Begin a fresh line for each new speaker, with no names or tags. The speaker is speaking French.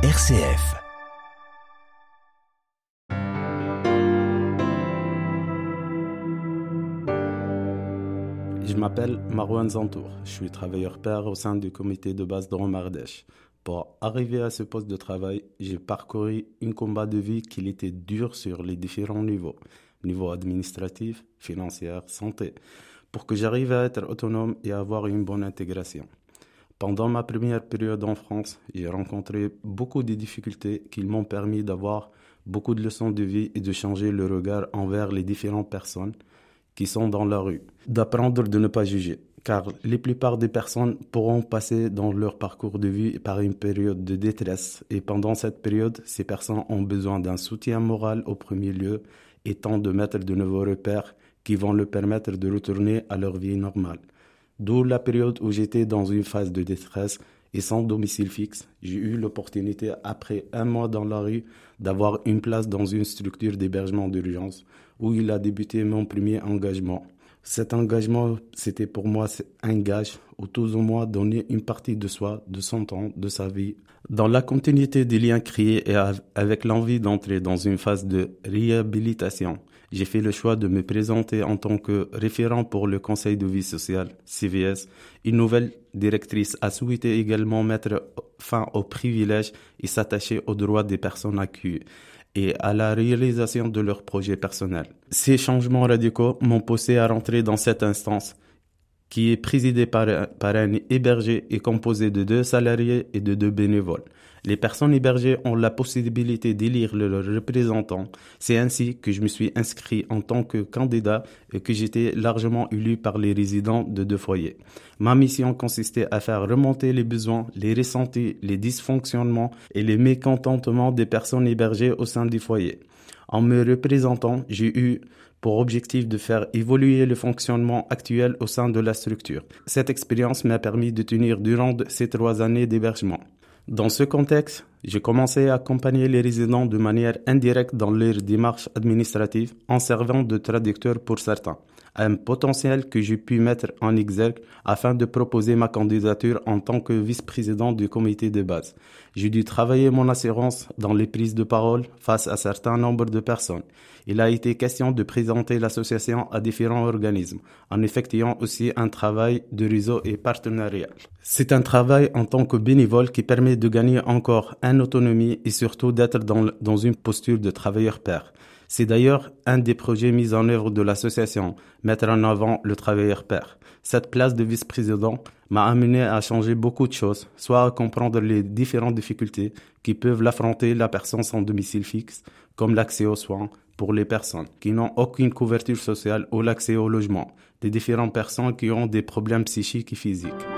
RCF.
Je m'appelle Marouane Zantour. Je suis travailleur père au sein du comité de base de Romardèche. Pour arriver à ce poste de travail, j'ai parcouru un combat de vie qui était dur sur les différents niveaux niveau administratif, financier, santé, pour que j'arrive à être autonome et avoir une bonne intégration. Pendant ma première période en France, j'ai rencontré beaucoup de difficultés qui m'ont permis d'avoir beaucoup de leçons de vie et de changer le regard envers les différentes personnes qui sont dans la rue, d'apprendre de ne pas juger, car la plupart des personnes pourront passer dans leur parcours de vie par une période de détresse, et pendant cette période, ces personnes ont besoin d'un soutien moral au premier lieu, et tentent de mettre de nouveaux repères qui vont leur permettre de retourner à leur vie normale. D'où la période où j'étais dans une phase de détresse et sans domicile fixe, j'ai eu l'opportunité, après un mois dans la rue, d'avoir une place dans une structure d'hébergement d'urgence où il a débuté mon premier engagement. Cet engagement, c'était pour moi un gage, ou tout au moins donner une partie de soi, de son temps, de sa vie. Dans la continuité des liens créés et avec l'envie d'entrer dans une phase de réhabilitation, j'ai fait le choix de me présenter en tant que référent pour le Conseil de vie sociale, CVS. Une nouvelle directrice a souhaité également mettre fin aux privilèges et s'attacher aux droits des personnes accueillies et à la réalisation de leurs projets personnels. Ces changements radicaux m'ont poussé à rentrer dans cette instance qui est présidée par, un hébergé et composé de deux salariés et de deux bénévoles. Les personnes hébergées ont la possibilité d'élire leurs représentants. C'est ainsi que je me suis inscrit en tant que candidat et que j'étais largement élu par les résidents de deux foyers. Ma mission consistait à faire remonter les besoins, les ressentis, les dysfonctionnements et les mécontentements des personnes hébergées au sein du foyer. En me représentant, j'ai eu pour objectif de faire évoluer le fonctionnement actuel au sein de la structure. Cette expérience m'a permis de tenir durant ces trois années d'hébergement. Dans ce contexte, j'ai commencé à accompagner les résidents de manière indirecte dans leurs démarches administratives en servant de traducteur pour certains un potentiel que j'ai pu mettre en exergue afin de proposer ma candidature en tant que vice-président du comité de base. J'ai dû travailler mon assurance dans les prises de parole face à certain nombre de personnes. Il a été question de présenter l'association à différents organismes, en effectuant aussi un travail de réseau et partenariat. C'est un travail en tant que bénévole qui permet de gagner encore en autonomie et surtout d'être dans, dans une posture de travailleur père. C'est d'ailleurs un des projets mis en œuvre de l'association, mettre en avant le travailleur père. Cette place de vice-président m'a amené à changer beaucoup de choses, soit à comprendre les différentes difficultés qui peuvent l'affronter la personne sans domicile fixe, comme l'accès aux soins pour les personnes qui n'ont aucune couverture sociale ou l'accès au logement, des différentes personnes qui ont des problèmes psychiques et physiques.